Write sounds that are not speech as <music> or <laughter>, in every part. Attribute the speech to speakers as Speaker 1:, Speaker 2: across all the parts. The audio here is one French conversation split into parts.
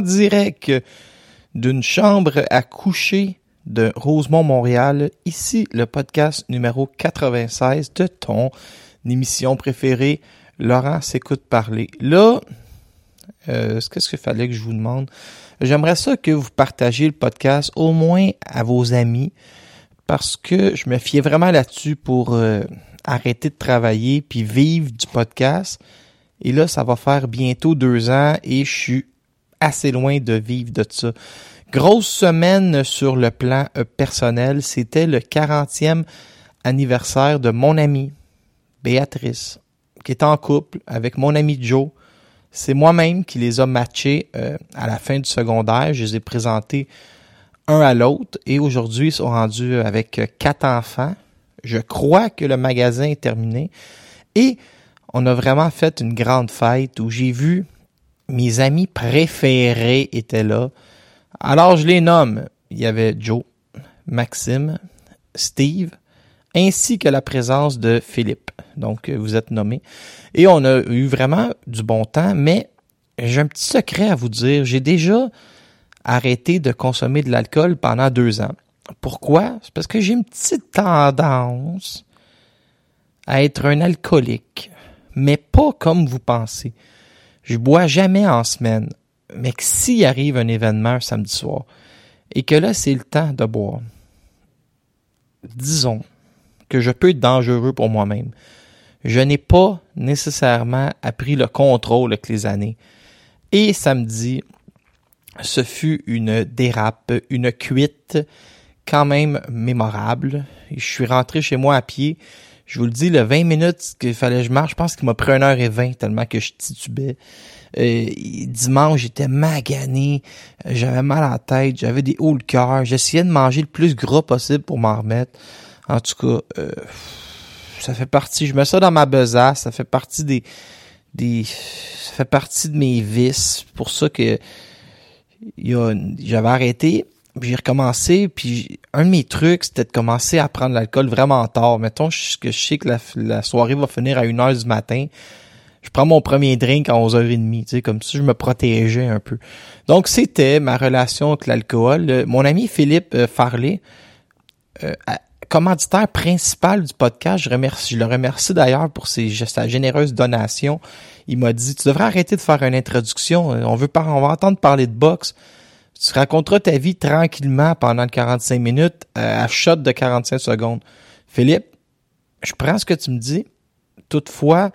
Speaker 1: Direct d'une chambre à coucher de Rosemont, Montréal. Ici, le podcast numéro 96 de ton émission préférée, Laurent s'écoute parler. Là, euh, qu'est-ce qu'il fallait que je vous demande? J'aimerais ça que vous partagiez le podcast au moins à vos amis parce que je me fiais vraiment là-dessus pour euh, arrêter de travailler puis vivre du podcast. Et là, ça va faire bientôt deux ans et je suis assez loin de vivre de ça. Grosse semaine sur le plan euh, personnel. C'était le 40e anniversaire de mon amie, Béatrice, qui est en couple avec mon ami Joe. C'est moi-même qui les a matchés euh, à la fin du secondaire. Je les ai présentés un à l'autre et aujourd'hui ils sont rendus avec euh, quatre enfants. Je crois que le magasin est terminé et on a vraiment fait une grande fête où j'ai vu mes amis préférés étaient là. Alors je les nomme. Il y avait Joe, Maxime, Steve, ainsi que la présence de Philippe. Donc vous êtes nommés. Et on a eu vraiment du bon temps, mais j'ai un petit secret à vous dire. J'ai déjà arrêté de consommer de l'alcool pendant deux ans. Pourquoi? C'est parce que j'ai une petite tendance à être un alcoolique, mais pas comme vous pensez. Je bois jamais en semaine, mais que s'il arrive un événement samedi soir, et que là c'est le temps de boire, disons que je peux être dangereux pour moi-même. Je n'ai pas nécessairement appris le contrôle avec les années. Et samedi, ce fut une dérape, une cuite quand même mémorable. Je suis rentré chez moi à pied. Je vous le dis, le 20 minutes qu'il fallait que je marche, je pense qu'il m'a pris 1 heure et 20 tellement que je titubais. Euh, dimanche, j'étais magané, j'avais mal à la tête, j'avais des hauts le cœur. J'essayais de manger le plus gras possible pour m'en remettre. En tout cas, euh, ça fait partie, je mets ça dans ma besace, ça fait partie des, des, ça fait partie de mes vices. pour ça que j'avais arrêté, j'ai recommencé, puis un de mes trucs, c'était de commencer à prendre l'alcool vraiment tard. Mettons que je sais que la, soirée va finir à 1h du matin je prends mon premier drink à 11h30, tu sais, comme si je me protégeais un peu. Donc, c'était ma relation avec l'alcool. Mon ami Philippe euh, Farley, euh, commanditaire principal du podcast, je, le remercie d'ailleurs pour ses, sa généreuse donation. Il m'a dit, tu devrais arrêter de faire une introduction. Euh, on veut pas, on va entendre parler de boxe. Tu raconteras ta vie tranquillement pendant 45 minutes à shot de 45 secondes. Philippe, je prends ce que tu me dis. Toutefois,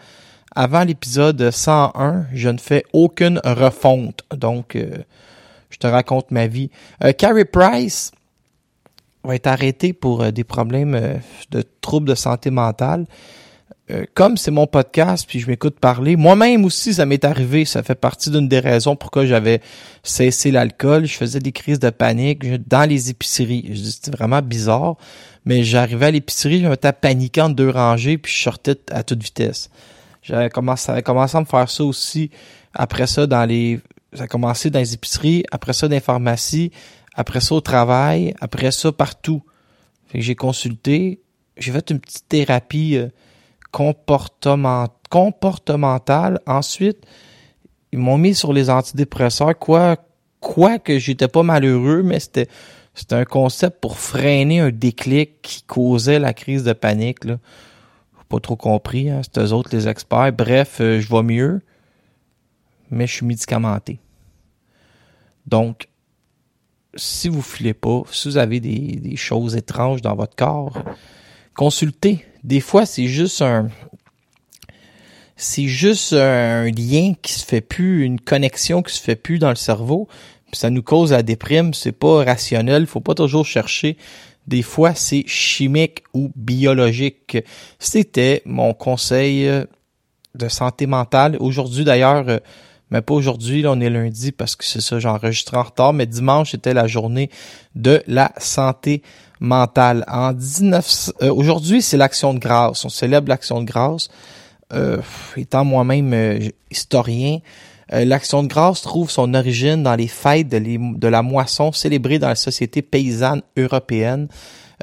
Speaker 1: avant l'épisode 101, je ne fais aucune refonte. Donc, euh, je te raconte ma vie. Euh, Carrie Price va être arrêtée pour euh, des problèmes euh, de troubles de santé mentale. Comme c'est mon podcast, puis je m'écoute parler, moi-même aussi, ça m'est arrivé. Ça fait partie d'une des raisons pourquoi j'avais cessé l'alcool. Je faisais des crises de panique dans les épiceries. C'était vraiment bizarre. Mais j'arrivais à l'épicerie, je m'étais paniquant de deux rangées, puis je sortais à toute vitesse. J'avais commencé, commencé à me faire ça aussi. Après ça, dans les, ça a commencé dans les épiceries, après ça dans les pharmacies, après ça au travail, après ça partout. J'ai consulté, j'ai fait une petite thérapie euh, comportement, comportementale. Ensuite, ils m'ont mis sur les antidépresseurs, quoi, quoi que j'étais pas malheureux, mais c'était, c'était un concept pour freiner un déclic qui causait la crise de panique, là pas trop compris. Hein, c'est eux autres les experts. Bref, euh, je vais mieux, mais je suis médicamenté. Donc, si vous filez pas, si vous avez des, des choses étranges dans votre corps, consultez. Des fois, c'est juste un, c'est juste un lien qui se fait plus, une connexion qui se fait plus dans le cerveau. Ça nous cause la déprime. C'est pas rationnel. Faut pas toujours chercher. Des fois, c'est chimique ou biologique. C'était mon conseil euh, de santé mentale. Aujourd'hui, d'ailleurs, euh, mais pas aujourd'hui, là, on est lundi parce que c'est ça, j'enregistre en retard, mais dimanche, c'était la journée de la santé mentale. En 19, euh, aujourd'hui, c'est l'action de grâce. On célèbre l'action de grâce. Euh, étant moi-même euh, historien, euh, l'action de grâce trouve son origine dans les fêtes de, les- de la moisson célébrées dans la société paysanne européenne.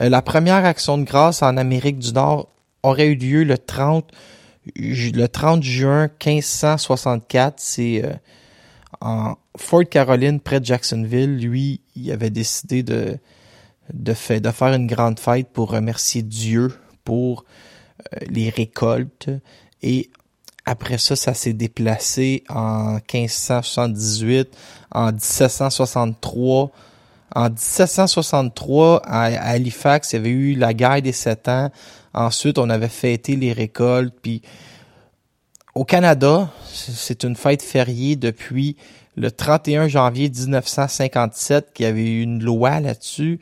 Speaker 1: Euh, la première action de grâce en Amérique du Nord aurait eu lieu le 30 ju- le 30 juin 1564, c'est euh, en Fort Caroline, près de Jacksonville. Lui, il avait décidé de, de, fait, de faire une grande fête pour remercier Dieu pour euh, les récoltes. Et après ça, ça s'est déplacé en 1578, en 1763. En 1763, à, Halifax, il y avait eu la guerre des sept ans. Ensuite, on avait fêté les récoltes. Puis au Canada, c'est une fête fériée depuis le 31 janvier 1957 qu'il y avait eu une loi là-dessus.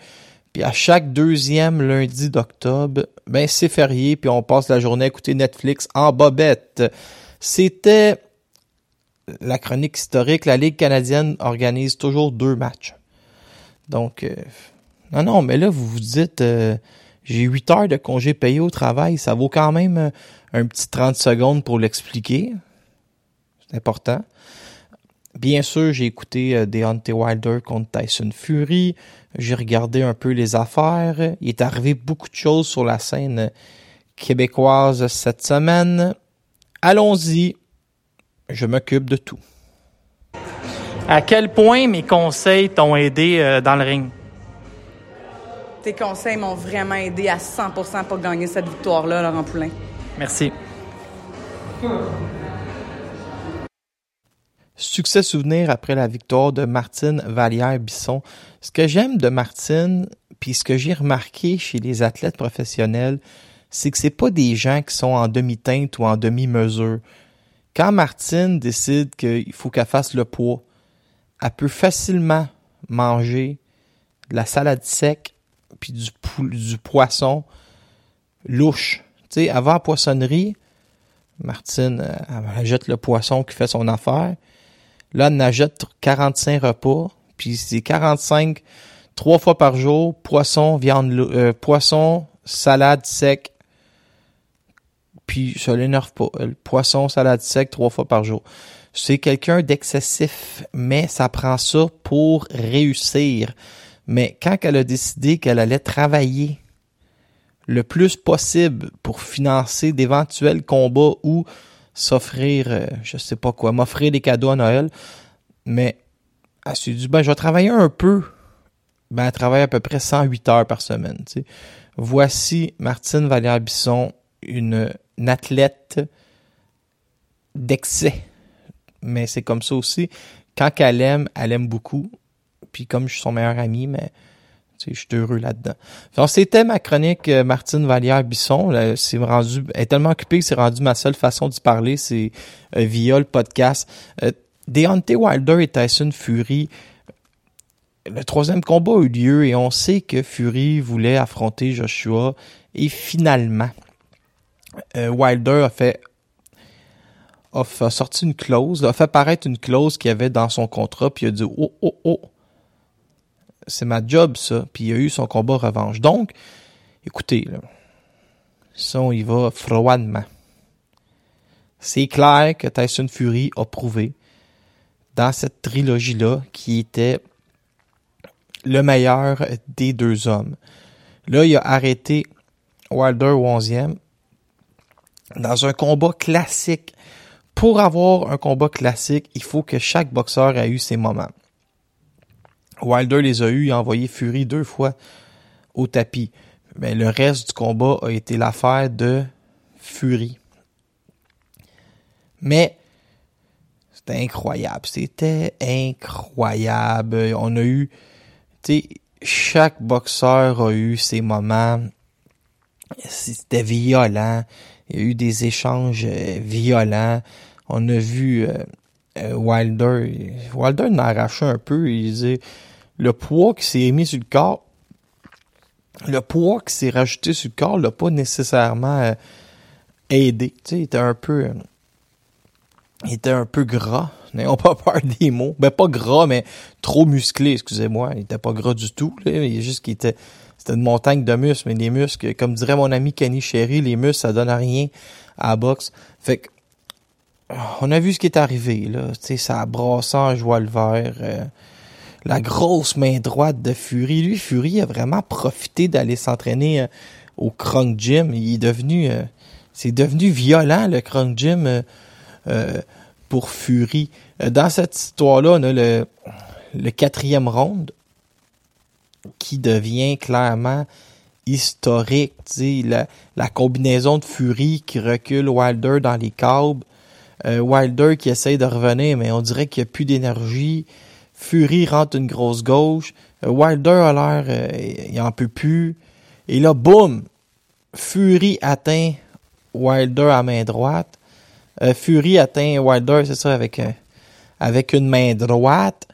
Speaker 1: Puis à chaque deuxième lundi d'octobre, ben c'est férié, puis on passe la journée à écouter Netflix en bobette. C'était la chronique historique. La Ligue canadienne organise toujours deux matchs. Donc, euh, non, non, mais là, vous vous dites, euh, j'ai 8 heures de congé payé au travail. Ça vaut quand même euh, un petit 30 secondes pour l'expliquer. C'est important. Bien sûr, j'ai écouté euh, Deontay Wilder contre Tyson Fury. J'ai regardé un peu les affaires. Il est arrivé beaucoup de choses sur la scène québécoise cette semaine. Allons-y. Je m'occupe de tout.
Speaker 2: À quel point mes conseils t'ont aidé euh, dans le ring?
Speaker 3: Tes conseils m'ont vraiment aidé à 100% pour gagner cette victoire-là, Laurent Poulain.
Speaker 2: Merci.
Speaker 1: Succès souvenir après la victoire de Martine Vallière-Bisson. Ce que j'aime de Martine, puis ce que j'ai remarqué chez les athlètes professionnels, c'est que c'est pas des gens qui sont en demi-teinte ou en demi-mesure. Quand Martine décide qu'il faut qu'elle fasse le poids, elle peut facilement manger de la salade sec puis du, poisson louche. Tu sais, avant la poissonnerie, Martine, elle jette le poisson qui fait son affaire. Là, en jette 45 repas, puis c'est 45 trois fois par jour, poisson, viande, euh, poisson, salade sec, puis ça l'énerve pas. Euh, Poisson, salade sec, trois fois par jour. C'est quelqu'un d'excessif, mais ça prend ça pour réussir. Mais quand elle a décidé qu'elle allait travailler le plus possible pour financer d'éventuels combats ou s'offrir, euh, je sais pas quoi, m'offrir des cadeaux à Noël, mais elle s'est dit, ben, je vais travailler un peu. Ben, elle travaille à peu près 108 heures par semaine. Voici Martine Vallière-Bisson, une, une athlète d'excès. Mais c'est comme ça aussi. Quand elle aime, elle aime beaucoup. Puis comme je suis son meilleur ami, mais je suis heureux là-dedans. C'était ma chronique euh, Martine Vallière-Bisson. Là, C'est rendu, elle est tellement occupée que c'est rendu ma seule façon d'y parler, c'est euh, via le podcast. Euh, Deontay Wilder et Tyson Fury, le troisième combat a eu lieu et on sait que Fury voulait affronter Joshua et finalement, euh, Wilder a fait a, sorti une clause, a fait paraître une clause qu'il y avait dans son contrat, puis il a dit oh oh oh, c'est ma job ça, puis il a eu son combat revanche. Donc, écoutez, là, ça on y va froidement. C'est clair que Tyson Fury a prouvé dans cette trilogie-là qui était le meilleur des deux hommes. Là, il a arrêté Wilder au 11e dans un combat classique. Pour avoir un combat classique, il faut que chaque boxeur ait eu ses moments. Wilder les a eus, il a envoyé Fury deux fois au tapis. Mais le reste du combat a été l'affaire de Fury. Mais c'était incroyable. C'était incroyable. On a eu tu sais, chaque boxeur a eu ses moments. C'était violent. Il y a eu des échanges euh, violents. On a vu euh, Wilder. Wilder en a arraché un peu. Il disait le poids qui s'est mis sur le corps, le poids qui s'est rajouté sur le corps l'a pas nécessairement euh, aidé. Tu sais, il était un peu, euh, il était un peu gras. N'ayons pas peur des mots. Ben pas gras, mais trop musclé. Excusez-moi, il était pas gras du tout. Il est juste qu'il était, c'était une montagne de muscles. Mais les muscles, comme dirait mon ami Kenny Sherry, les muscles ça donne à rien à la boxe. Fait que on a vu ce qui est arrivé là. Tu sais, ça en joie vert. euh, la grosse main droite de Fury. Lui, Fury a vraiment profité d'aller s'entraîner euh, au Krong Gym. Il est devenu, euh, c'est devenu violent le Krong Gym euh, euh, pour Fury. Euh, Dans cette histoire-là, le, le quatrième round qui devient clairement historique. tu La, la combinaison de Fury qui recule Wilder dans les câbles. Euh, Wilder qui essaye de revenir, mais on dirait qu'il n'y a plus d'énergie. Fury rentre une grosse gauche. Euh, Wilder a l'air, euh, il en peut plus. Et là, boum! Fury atteint Wilder à main droite. Euh, Fury atteint Wilder, c'est ça, avec, une main droite.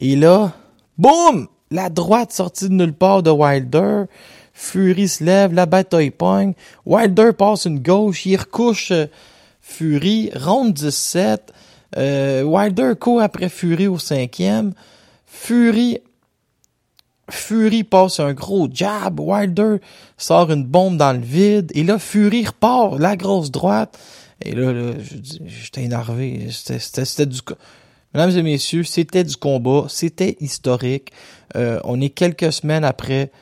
Speaker 1: Et là, boum! La droite sortie de nulle part de Wilder. Fury se lève, la bataille pogne. Wilder passe une gauche, il recouche Fury. Ronde 17. Euh, Wilder court après Fury au cinquième. Fury Fury passe un gros jab. Wilder sort une bombe dans le vide. Et là, Fury repart, la grosse droite. Et là, là j'étais énervé. C'était- du... Mesdames et messieurs, c'était du combat. C'était historique. Euh, on est quelques semaines après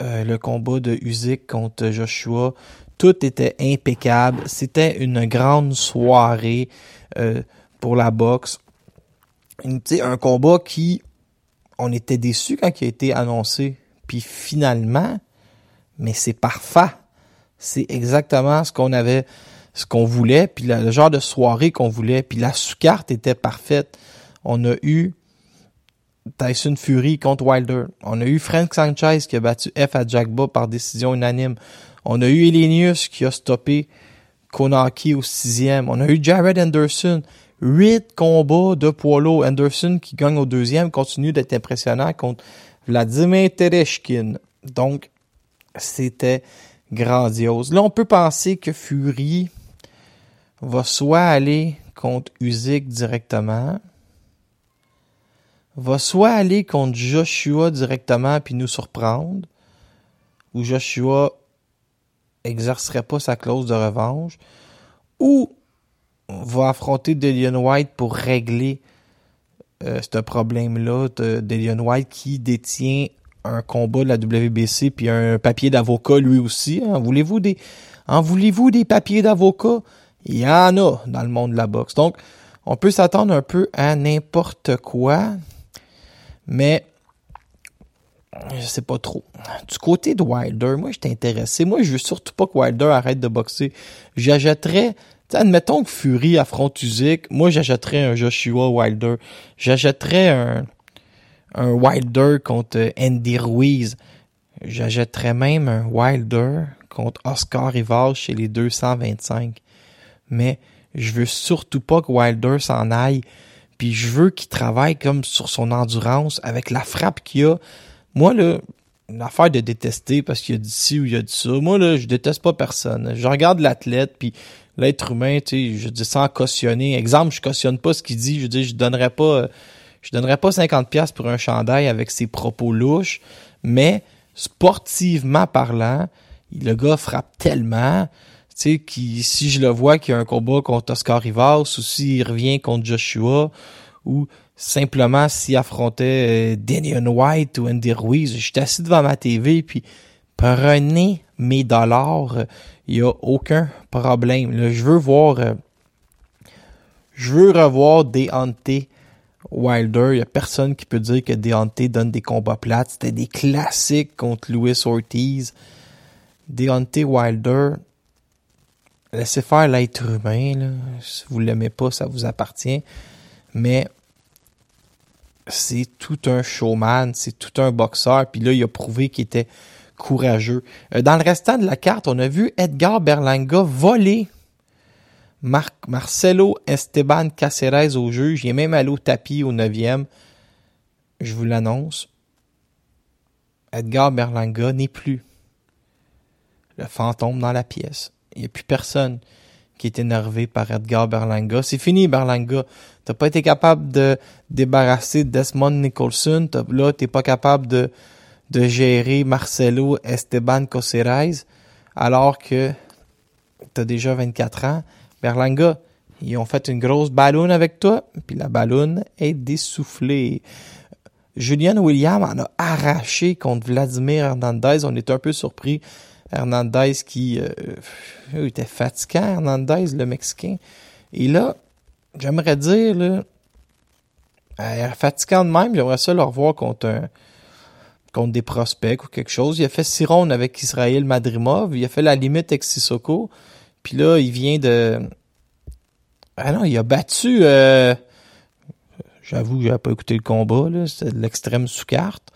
Speaker 1: euh, le combat de Usyk contre Joshua. Tout était impeccable. C'était une grande soirée euh, pour la boxe. Une- un combat qui, on était déçus quand il a été annoncé. Puis finalement, mais c'est parfait. C'est exactement ce qu'on avait, ce qu'on voulait, puis le genre de soirée qu'on voulait. Puis la sous-carte était parfaite. On a eu Tyson Fury contre Wilder. On a eu Frank Sanchez qui a battu F à Jagba par décision unanime. On a eu Elenius qui a stoppé Konaki au sixième. On a eu Jared Anderson. Huit combats de poids. Anderson qui gagne au deuxième continue d'être impressionnant contre Vladimir Tereshkin. Donc, c'était grandiose. Là, on peut penser que Fury va soit aller contre Usyk directement, va soit aller contre Joshua directement puis nous surprendre, ou Joshua exercerait pas sa clause de revanche, ou va affronter Delion White pour régler euh, ce problème-là de Delion White qui détient un combat de la WBC puis un papier d'avocat lui aussi. En voulez-vous des, en voulez-vous des papiers d'avocat? Il y en a dans le monde de la boxe. Donc, on peut s'attendre un peu à n'importe quoi, mais je sais pas trop. Du côté de Wilder, moi, je intéressé. Moi, je veux surtout pas que Wilder arrête de boxer. J'achèterais, admettons que Fury affronte Usyk, moi, j'achèterais un Joshua Wilder. J'achèterais un, un Wilder contre Andy Ruiz. J'achèterais même un Wilder contre Oscar Rivas chez les 225. Mais je veux surtout pas que Wilder s'en aille. Puis je veux qu'il travaille comme sur son endurance avec la frappe qu'il a. Moi, là, une de détester parce qu'il y a dit ci ou il y a dit ça. Moi, là, je déteste pas personne. Je regarde l'athlète, puis l'être humain, tu sais, je dis sans cautionner. Exemple, je cautionne pas ce qu'il dit. Je dis, je donnerais pas, euh, je donnerais pas 50 pièces pour un chandail avec ses propos louches. Mais, sportivement parlant, le gars frappe tellement, tu sais, si je le vois qu'il y a un combat contre Oscar Rivas, ou s'il revient contre Joshua, ou simplement s'il affrontait euh, Daniel White ou Andy Ruiz, je suis assis devant ma TV, puis prenez mes dollars, il y a aucun problème. Je veux voir, euh, je veux revoir Deontay Wilder. Il y a personne qui peut dire que Deontay donne des combats plates. C'était des classiques contre Louis Ortiz. Deontay Wilder, laissez faire l'être humain. Si vous l'aimez pas, ça vous appartient. Mais c'est tout un showman, c'est tout un boxeur. Puis là, il a prouvé qu'il était courageux. Euh, dans le restant de la carte, on a vu Edgar Berlanga voler Mar- Marcelo Esteban Caceres au juge. Il est même allé au tapis au neuvième. Je vous l'annonce. Edgar Berlanga n'est plus le fantôme dans la pièce. Il n'y a plus personne qui est énervé par Edgar Berlanga. C'est fini, Berlanga. T'as pas été capable de débarrasser Desmond Nicholson. T'as- Là, t'es pas capable de, de gérer Marcelo Esteban Caceres alors que t'as déjà 24 ans. Berlanga, ils ont fait une grosse ballonne avec toi, puis la ballonne est dessoufflée. Julian William en a arraché contre Vladimir Hernandez. On est un peu surpris. Hernandez qui euh, il était fatigant, Hernandez, le Mexicain. Et là, j'aimerais dire, là, euh, de même, j'aimerais ça le revoir contre contre des prospects ou quelque chose. Il a fait six rondes avec Israël Madrimov. Il a fait la limite avec Sissoko. Puis là, il vient de... Ah non, il a battu... euh, J'avoue que j'avais pas écouté le combat, là. C'était de l'extrême sous carte.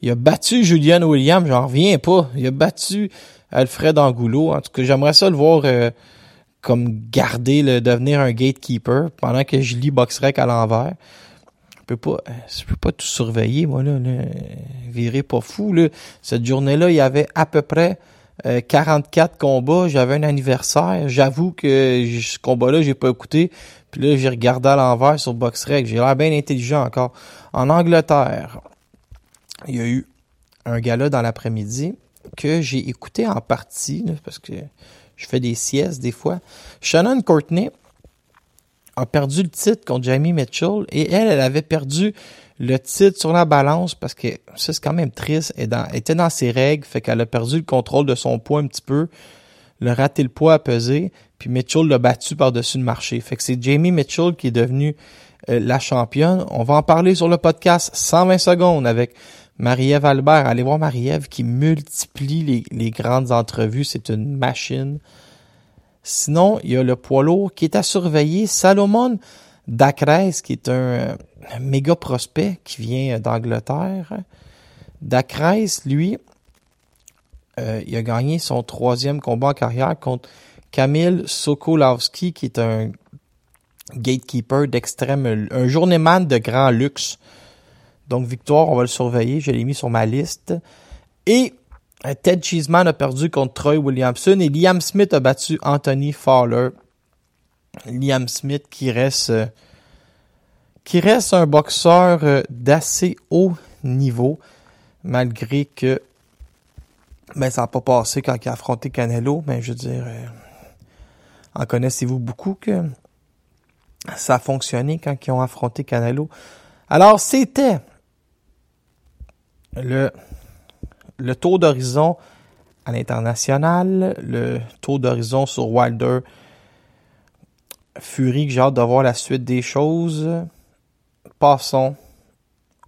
Speaker 1: Il a battu Julian Williams, j'en reviens pas. Il a battu Alfred Angoulot. En tout cas, j'aimerais ça le voir euh, comme garder, le, devenir un gatekeeper pendant que je lis Boxrec à l'envers. Je peux pas, euh, je peux pas tout surveiller, moi, là. là. Virez pas fou, là. Cette journée-là, il y avait à peu près euh, 44 combats. J'avais un anniversaire. J'avoue que ce combat-là, j'ai pas écouté. Puis là, j'ai regardé à l'envers sur Boxrec. J'ai l'air bien intelligent encore. En Angleterre, il y a eu un gala dans l'après-midi que j'ai écouté en partie, parce que je fais des siestes des fois. Shannon Courtney a perdu le titre contre Jamie Mitchell et elle, elle avait perdu le titre sur la balance parce que ça c'est quand même triste. Elle était dans ses règles, fait qu'elle a perdu le contrôle de son poids un petit peu, le raté le poids à peser, puis Mitchell l'a battu par-dessus le marché. Fait que c'est Jamie Mitchell qui est devenue euh, la championne. On va en parler sur le podcast 120 secondes avec Marie-Ève Albert. Allez voir Marie-Ève qui multiplie les, grandes entrevues. C'est une machine. Sinon, il y a le poids lourd qui est à surveiller. Salomon Dacres, qui est un euh, méga prospect qui vient d'Angleterre. Dacres, lui, euh, il a gagné son troisième combat en carrière contre Kamil Sokolowski, qui est un gatekeeper d'extrême, un journeyman de grand luxe. Donc, victoire, on va le surveiller. Je l'ai mis sur ma liste. Et euh, Ted Cheeseman a perdu contre Troy Williamson et Liam Smith a battu Anthony Fowler. Liam Smith qui reste euh, qui reste un boxeur euh, d'assez haut niveau malgré que ben ça n'a pas passé quand il a affronté Canelo, mais je veux dire en connaissez-vous beaucoup que ça a fonctionné quand ils ont affronté Canelo. Alors c'était le le tour d'horizon à l'international, le tour d'horizon sur Wilder Fury, que j'ai hâte de voir la suite des choses. Passons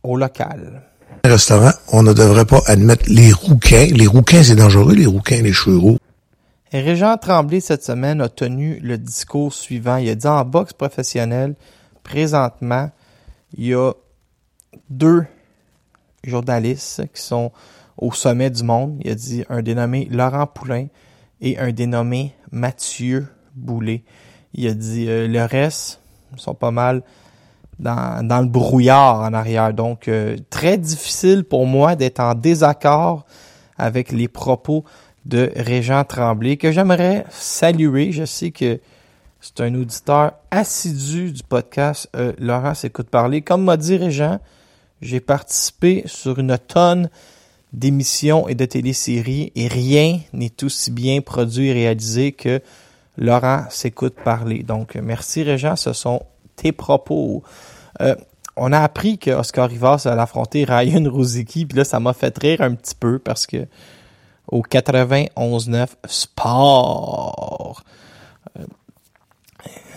Speaker 1: au local.
Speaker 4: restaurant, on ne devrait pas admettre les rouquins. Les rouquins, c'est dangereux, les rouquins, les chevaux.
Speaker 1: Régent Tremblay, cette semaine, a tenu le discours suivant. Il a dit en boxe professionnelle, présentement, il y a deux journalistes qui sont au sommet du monde. Il a dit un dénommé Laurent Poulain et un dénommé Mathieu Boulet. Il a dit euh, le reste sont pas mal dans, dans le brouillard en arrière. Donc, euh, très difficile pour moi d'être en désaccord avec les propos de Régent Tremblay, que j'aimerais saluer. Je sais que c'est un auditeur assidu du podcast euh, Laurent s'écoute parler. Comme m'a dit Régent, j'ai participé sur une tonne d'émissions et de téléséries et rien n'est aussi bien produit et réalisé que Laurent s'écoute parler. Donc, merci Régent, ce sont tes propos. Euh, on a appris que Oscar Rivas allait affronter Ryan <laughs> Rosicky, puis là, ça m'a fait rire un petit peu parce que au 91-9 Sport, euh,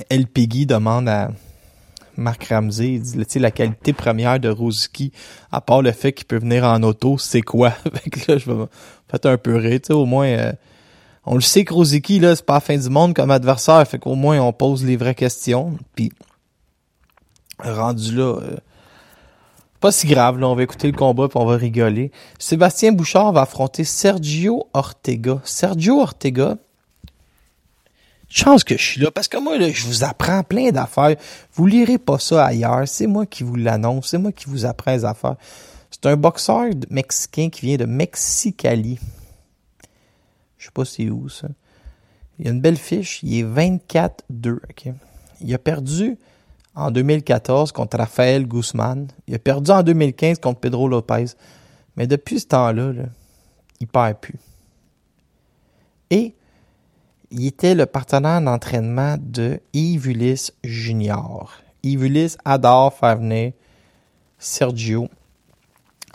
Speaker 1: El Peggy demande à Marc Ramsey, il dit, la qualité première de Rosicky, à part le fait qu'il peut venir en auto, c'est quoi? <laughs> fait je vais fait un peu rire, tu sais, au moins, euh, on le sait que Rosicky, là, c'est pas la fin du monde comme adversaire, fait qu'au moins, on pose les vraies questions, puis rendu là, euh, Pas si grave, là, on va écouter le combat puis on va rigoler. Sébastien Bouchard va affronter Sergio Ortega. Sergio Ortega, chance que je suis là, parce que moi, là, je vous apprends plein d'affaires. Vous lirez pas ça ailleurs. C'est moi qui vous l'annonce. C'est moi qui vous apprends les affaires. C'est un boxeur mexicain qui vient de Mexicali. Je sais pas c'est où, ça. Il a une belle fiche. Il est 24-2, OK? Il a perdu en 2014 contre Rafael Guzman. Il a perdu en 2015 contre Pedro Lopez. Mais depuis ce temps-là, là, il perd plus. Et il était le partenaire d'entraînement de Yves Ulysse Junior. Yves Ulysse adore faire venir Sergio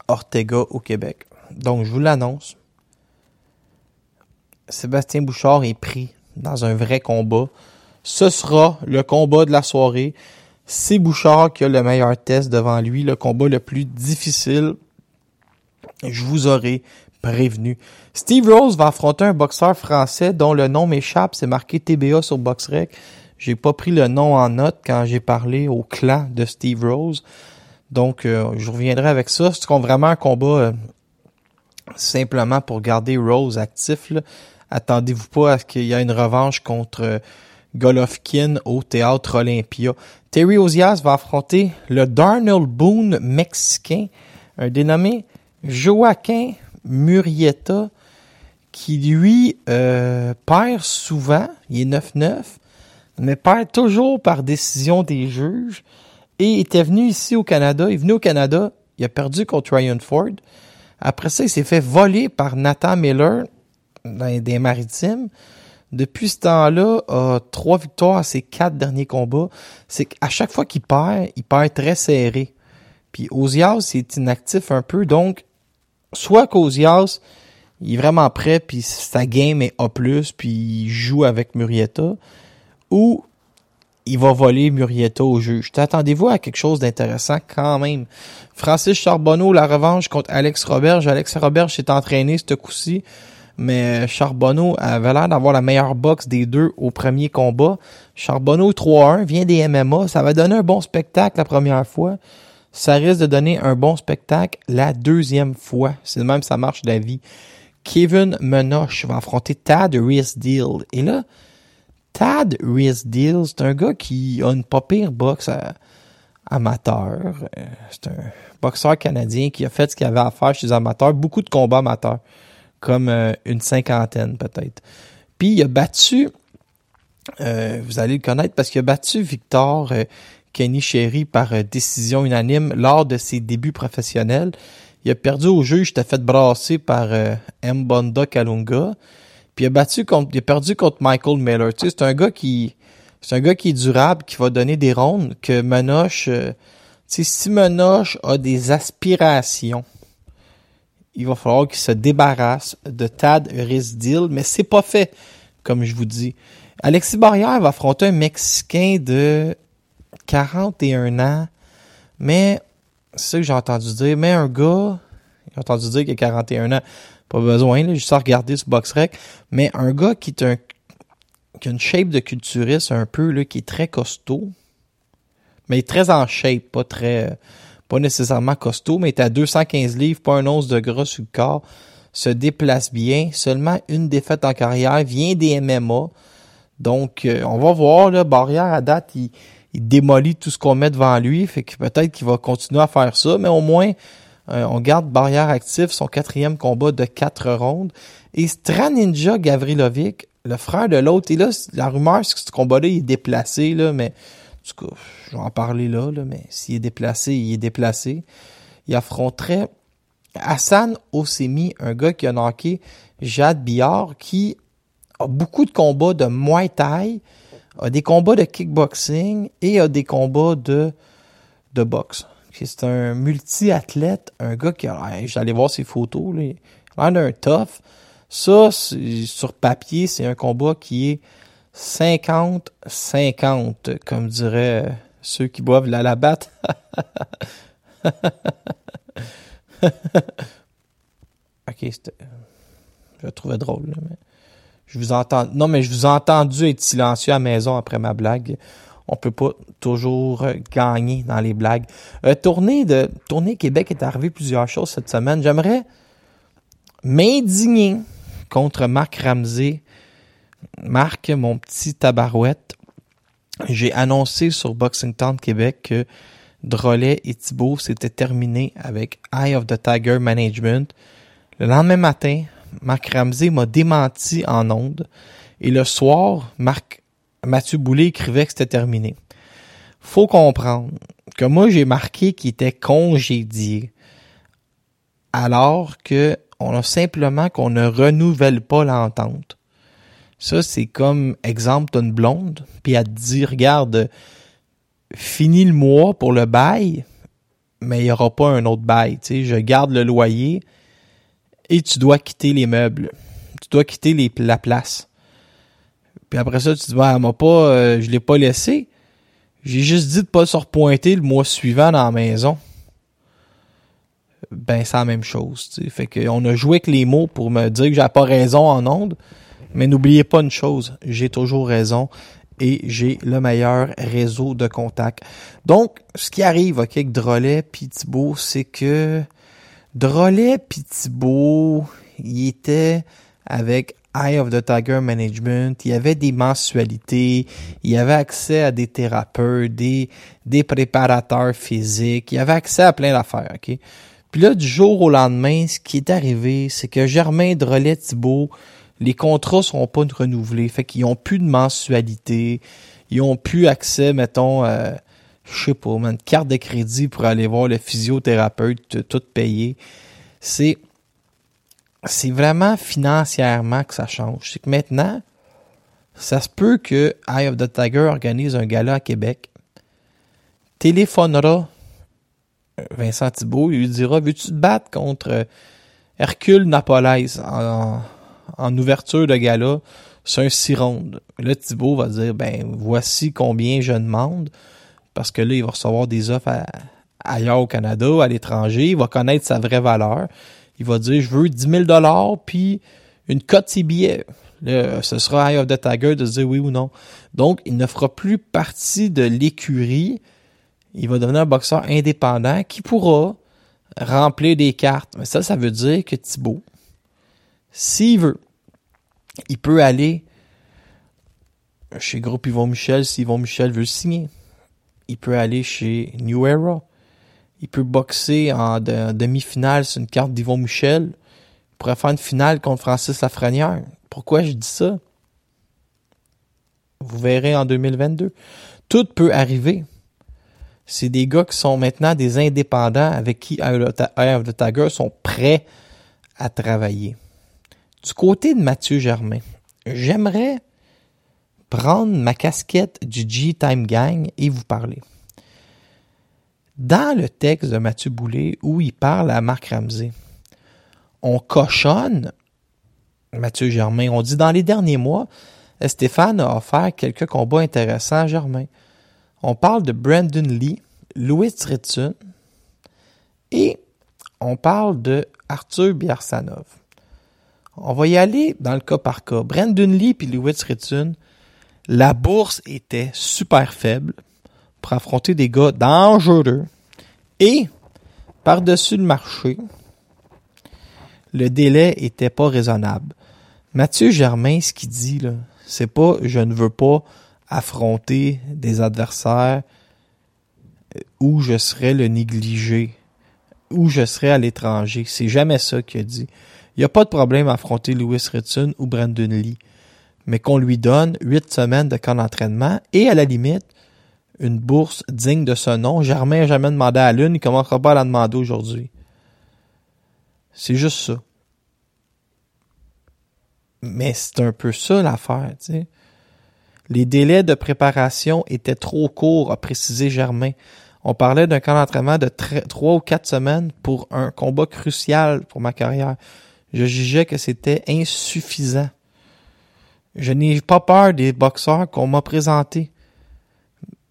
Speaker 1: Ortega au Québec. Donc, je vous l'annonce. Sébastien Bouchard est pris dans un vrai combat. Ce sera le combat de la soirée. C'est Bouchard qui a le meilleur test devant lui, le combat le plus difficile. Je vous aurai Steve Rose va affronter un boxeur français dont le nom m'échappe, c'est marqué TBA sur BoxRec. J'ai pas pris le nom en note quand j'ai parlé au clan de Steve Rose. Donc, euh, je reviendrai avec ça. C'est vraiment un combat euh, simplement pour garder Rose actif. Attendez-vous pas à ce qu'il y ait une revanche contre euh, Golovkin au Théâtre Olympia. Terry Ozias va affronter le Darnell Boone mexicain, un dénommé Joaquin Murrieta, qui lui euh, perd souvent, il est 9-9, mais perd toujours par décision des juges. Et était venu ici au Canada, il est venu au Canada, il a perdu contre Ryan Ford. Après ça, il s'est fait voler par Nathan Miller des maritimes. Depuis ce temps-là, trois victoires à ses quatre derniers combats. C'est qu'à chaque fois qu'il perd, il perd très serré. Puis Ozias est inactif un peu, donc soit qu'Ozias il est vraiment prêt, puis sa game est A+, puis il joue avec Murieta, ou il va voler Murieta au juge. Attendez-vous à quelque chose d'intéressant quand même. Francis Charbonneau, la revanche contre Alex Roberge. Alex Roberge s'est entraîné ce coup-ci, mais Charbonneau avait l'air d'avoir la meilleure boxe des deux au premier combat. Charbonneau 3-1 vient des MMA. Ça va donner un bon spectacle la première fois. Ça risque de donner un bon spectacle la deuxième fois. C'est même ça marche la vie. Kevin Menoche va affronter Tad Riesdeal. Et là, Tad Riesdeal, c'est un gars qui a une pas pire boxe à- amateur. Euh, C'est un boxeur canadien qui a fait ce qu'il avait à faire chez les amateurs. Beaucoup de combats amateurs. Comme euh, une cinquantaine peut-être. Puis il a battu, euh, vous allez le connaître parce qu'il a battu Victor euh, Kenny Sherry par euh, décision unanime lors de ses débuts professionnels. Il a perdu au juge, il fait brasser par euh, Mbonda Kalunga. Puis il a perdu contre Michael Miller. C'est un gars qui, c'est un gars qui est durable, qui va donner des rondes, que Menoche, euh, tu sais, si Menoche a des aspirations, il va falloir qu'il se débarrasse de Tad Rizdil, mais c'est pas fait, comme je vous dis. Alexis Barrière va affronter un Mexicain de 41 ans, mais c'est ça que j'ai entendu dire, mais un gars, j'ai entendu dire qu'il a 41 ans, pas besoin, là, juste à regarder ce box-rec, mais un gars qui est un qui a une shape de culturiste un peu, là, qui est très costaud, mais très en shape, pas très, pas nécessairement costaud, mais est à 215 livres, pas un once de gras sur le corps, se déplace bien, seulement une défaite en carrière, vient des MMA, donc euh, on va voir, Barrière à date, il, il démolit tout ce qu'on met devant lui, fait que peut-être qu'il va continuer à faire ça, mais au moins, euh, on garde Barrière actif, son quatrième combat de quatre rondes, et Straninja Gavrilovic, le frère de l'autre, et là, la rumeur, c'est que ce combat-là, il est déplacé, là, mais en tout cas, je vais en parler là, mais s'il est déplacé, il est déplacé. Il affronterait Hassan Osemi, un gars qui a knocké Jade Billard, qui a beaucoup de combats de Muay Thai, a des combats de kickboxing et a des combats de, de boxe. C'est un multi-athlète, un gars qui a l'air- j'allais voir ses photos, là, il a d'un tough. Ça, sur papier, c'est un combat qui est 50-50, comme diraient ceux qui boivent la labatte. <laughs> ok, c'était. Je le trouvais drôle, là, mais. Je vous entends. Non, mais je vous ai entendu être silencieux à maison après ma blague. on peut pas toujours euh, gagner dans les blagues. Euh, tournée de tournée Québec est arrivé plusieurs choses cette semaine. J'aimerais m'indigner contre Marc Ramsey. Marc, mon petit tabarouette. J'ai annoncé sur Boxing Town Québec que Drolet et Thibault s'étaient terminés avec Eye of the Tiger Management. Le lendemain matin, Marc Ramsey m'a démenti en ondes. Et le soir, Marc, Mathieu Boulay écrivait que c'était terminé. Faut comprendre que moi, j'ai marqué qu'il était congédié. Alors que on a simplement qu'on ne renouvelle pas l'entente. Ça, c'est comme exemple, t'as une blonde, puis elle te dit, regarde, finis le mois pour le bail, mais il n'y aura pas un autre bail. Je garde le loyer et tu dois quitter les meubles. Tu dois quitter les, la place. Puis après ça, tu dis, bah, m'a pas, euh, je l'ai pas laissé. J'ai juste dit de pas se repointer le mois suivant dans la maison. Ben, c'est la même chose. Tu. Fait qu'on a joué avec les mots pour me dire que j'ai pas raison en ondes. Mais n'oubliez pas une chose, j'ai toujours raison et j'ai le meilleur réseau de contacts. Donc, ce qui arrive ok, avec Drolet puis Thibault, c'est que Drolet puis Thibault, il était avec Eye of the Tiger Management, il avait des mensualités, il avait accès à des thérapeutes, des, des préparateurs physiques, il avait accès à plein d'affaires, ok? Puis là, du jour au lendemain, ce qui est arrivé, c'est que Germain Drolet Thibault, les contrats sont pas renouvelés. Fait qu'ils ont plus de mensualité. Ils ont plus accès, mettons, euh, je sais pas, une carte de crédit pour aller voir le physiothérapeute, tout payé. C'est, c'est vraiment financièrement que ça change. C'est que maintenant, ça se peut que Eye of the Tiger organise un gala à Québec, téléphonera Vincent Thibault, il lui dira, veux-tu te battre contre Hercule Napolaise en, en ouverture de gala, c'est un six rondes. Là, Thibault va dire, ben, voici combien je demande, parce que là, il va recevoir des offres ailleurs au Canada, à l'étranger, il va connaître sa vraie valeur. Il va dire, je veux 10 000 dollars puis une cote ses billets. Là, ce sera Eye of the Tiger de dire oui ou non. Donc, il ne fera plus partie de l'écurie. Il va devenir un boxeur indépendant qui pourra remplir des cartes. Mais ça, ça veut dire que Thibault, s'il veut, il peut aller chez Groupe Yvon Michel si Yvon Michel veut signer. Il peut aller chez New Era. Il peut boxer en demi-finale sur une carte d'Yvon Michel. Il pourrait faire une finale contre Francis Lafrenière. Pourquoi je dis ça? Vous verrez en 2022. Tout peut arriver. C'est des gars qui sont maintenant des indépendants avec qui Eye of the Tiger sont prêts à travailler. Du côté de Mathieu Germain, j'aimerais prendre ma casquette du G-Time Gang et vous parler. Dans le texte de Mathieu Boulay où il parle à Marc Ramsey, on cochonne Mathieu Germain. On dit dans les derniers mois, Stéphane a offert quelques combats intéressants à Germain. On parle de Brandon Lee, Louis Ritson et on parle de Arthur Biarsanov. On va y aller dans le cas par cas. Brandon Lee puis Louis Ritson, la bourse était super faible pour affronter des gars dangereux. Et, par-dessus le marché, le délai était pas raisonnable. Mathieu Germain, ce qu'il dit, là, c'est pas je ne veux pas affronter des adversaires où je serais le négligé, où je serais à l'étranger. C'est jamais ça qu'il a dit. Il n'y a pas de problème à affronter Louis Ritson ou Brandon Lee, mais qu'on lui donne huit semaines de camp d'entraînement et à la limite, une bourse digne de ce nom. Germain n'a jamais demandé à l'une, il commencera pas à la demander aujourd'hui. C'est juste ça. Mais c'est un peu ça l'affaire, tu sais. Les délais de préparation étaient trop courts, a précisé Germain. On parlait d'un camp d'entraînement de trois ou quatre semaines pour un combat crucial pour ma carrière je jugeais que c'était insuffisant. Je n'ai pas peur des boxeurs qu'on m'a présentés.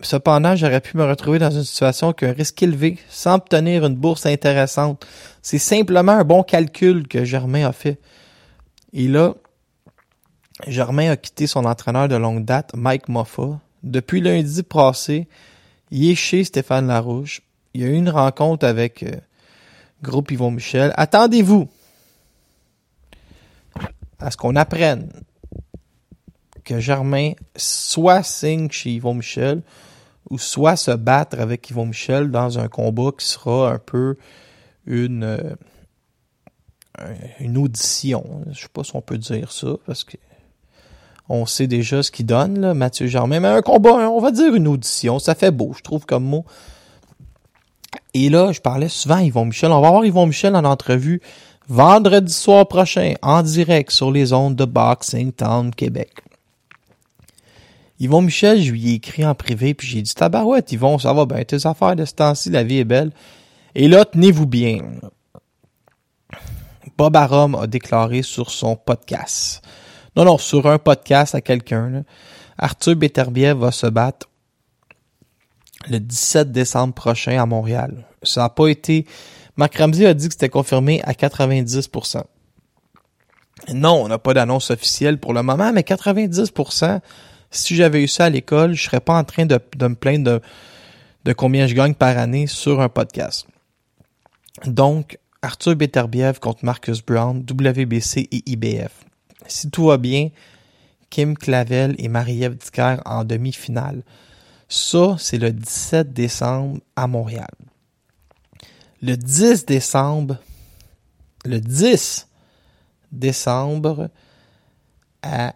Speaker 1: Cependant, j'aurais pu me retrouver dans une situation qui a un risque élevé sans obtenir une bourse intéressante. C'est simplement un bon calcul que Germain a fait. Et là, Germain a quitté son entraîneur de longue date, Mike Moffa, Depuis lundi passé, il est chez Stéphane Larouche. Il y a eu une rencontre avec euh, Groupe Yvon Michel. Attendez-vous à ce qu'on apprenne que Germain soit signe chez Yvon Michel ou soit se battre avec Yvon Michel dans un combat qui sera un peu une euh, une audition. Je sais pas si on peut dire ça parce que on sait déjà ce qu'il donne là, Mathieu Germain, mais un combat, on va dire une audition, ça fait beau, je trouve comme mot. Et là, je parlais souvent à Yvon Michel. On va voir Yvon Michel en entrevue vendredi soir prochain, en direct sur les ondes de Boxing Town Québec. Yvon Michel, je lui ai écrit en privé, puis j'ai dit Tabarouette, Yvon, ça va bien, tes affaires de ce temps-ci, la vie est belle. Et là, tenez-vous bien. Bob Arum a déclaré sur son podcast. Non, non, sur un podcast à quelqu'un. Arthur Beterbiev va se battre le 17 décembre prochain à Montréal. Ça n'a pas été... Marc Ramsey a dit que c'était confirmé à 90%. Non, on n'a pas d'annonce officielle pour le moment, mais 90%, si j'avais eu ça à l'école, je serais pas en train de, me plaindre de, de combien je gagne par année sur un podcast. Donc, Arthur Beterbiev contre Marcus Brown, WBC et IBF. Si tout va bien, Kim Clavel et Marie-Ève Dicker en demi-finale. Ça, c'est le 17 décembre à Montréal. Le 10 décembre, le 10 décembre à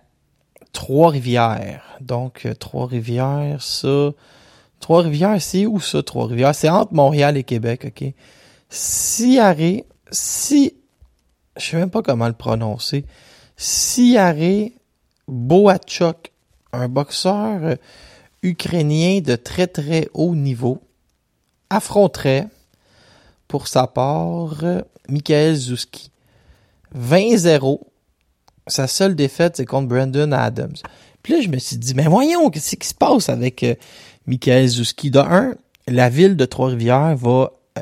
Speaker 1: Trois-Rivières. Donc, euh, Trois-Rivières, ça... Trois-Rivières, c'est où ça, Trois-Rivières? C'est entre Montréal et Québec, OK? Siaré, si... Je sais même pas comment le prononcer. Siaré Boachuk, un boxeur euh, ukrainien de très très haut niveau, affronterait pour sa part euh, Michael Zuski. 20-0. Sa seule défaite, c'est contre Brandon Adams. Puis là, je me suis dit, mais voyons, qu'est-ce qui se passe avec euh, Michael Zuski? De un, la ville de Trois-Rivières va euh,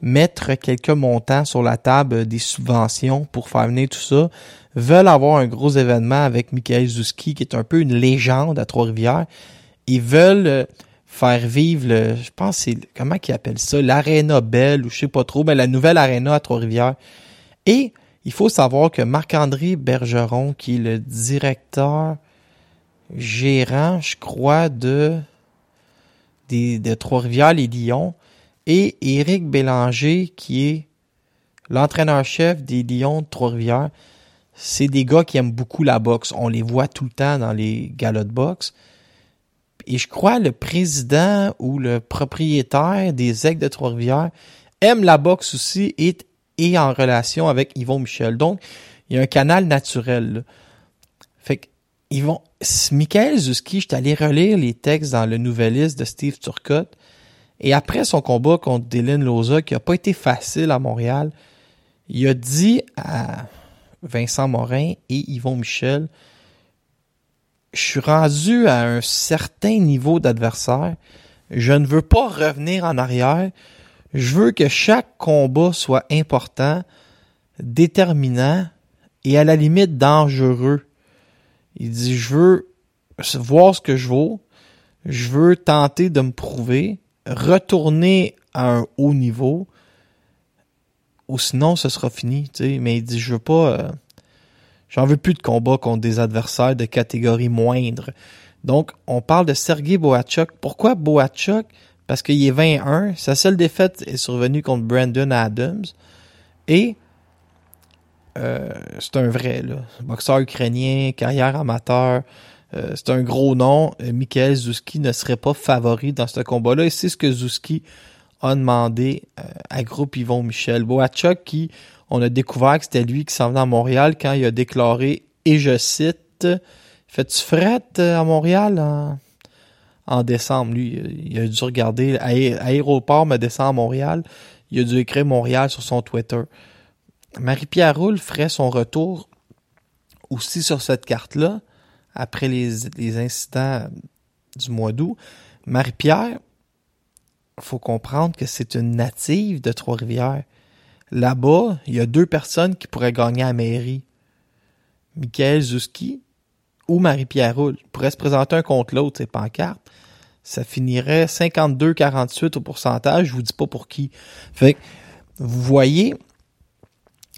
Speaker 1: mettre quelques montants sur la table euh, des subventions pour faire venir tout ça. Veulent avoir un gros événement avec Michael Zuski, qui est un peu une légende à Trois-Rivières. Ils veulent faire vivre le, je pense c'est, comment qu'ils appellent ça, l'Arena Belle, ou je sais pas trop, ben la nouvelle Arena à Trois-Rivières. Et il faut savoir que Marc-André Bergeron, qui est le directeur gérant, je crois, de, de Trois-Rivières, les Lions, et Éric Bélanger, qui est l'entraîneur-chef des Lions de Trois-Rivières, c'est des gars qui aiment beaucoup la boxe. On les voit tout le temps dans les galas de boxe. Et je crois le président ou le propriétaire des Aigles de Trois-Rivières aime la boxe aussi et est en relation avec Yvon Michel. Donc, il y a un canal naturel. Fait que Yvon, Michael Zuski, je suis allé relire les textes dans le Nouvelliste de Steve Turcotte. Et après son combat contre Dylan Loza, qui a pas été facile à Montréal, il a dit à Vincent Morin et Yvon Michel, je suis rendu à un certain niveau d'adversaire. Je ne veux pas revenir en arrière. Je veux que chaque combat soit important, déterminant et à la limite dangereux. Il dit, je veux voir ce que je vaux. Je veux tenter de me prouver, retourner à un haut niveau, ou sinon ce sera fini. Mais il dit, je veux pas, euh, j'en veux plus de combats contre des adversaires de catégorie moindre. Donc, on parle de Sergei Boachuk. Pourquoi Boachuk? Parce qu'il est 21. Sa seule défaite est survenue contre Brandon Adams. Et euh, c'est un vrai, là. Boxeur ukrainien, carrière amateur. Euh, c'est un gros nom. Euh, Michael Zuski ne serait pas favori dans ce combat-là. Et c'est ce que Zuski a demandé à groupe Yvon Michel. Boachuk, qui, on a découvert que c'était lui qui s'en venait à Montréal quand il a déclaré, et je cite, Fais-tu fret euh, à Montréal en décembre? Lui, il a dû regarder Aé- Aéroport me descend à Montréal. Il a dû écrire Montréal sur son Twitter. Marie-Pierre Roule ferait son retour aussi sur cette carte-là, après les, incidents du mois d'août. Marie-Pierre, faut comprendre que c'est une native de Trois-Rivières. Là-bas, il y a deux personnes qui pourraient gagner à la mairie. Michael Zuski ou Marie-Pierre Roule pourraient se présenter un contre l'autre, ces pancartes, ça finirait 52-48 au pourcentage, je vous dis pas pour qui. Fait que, vous voyez,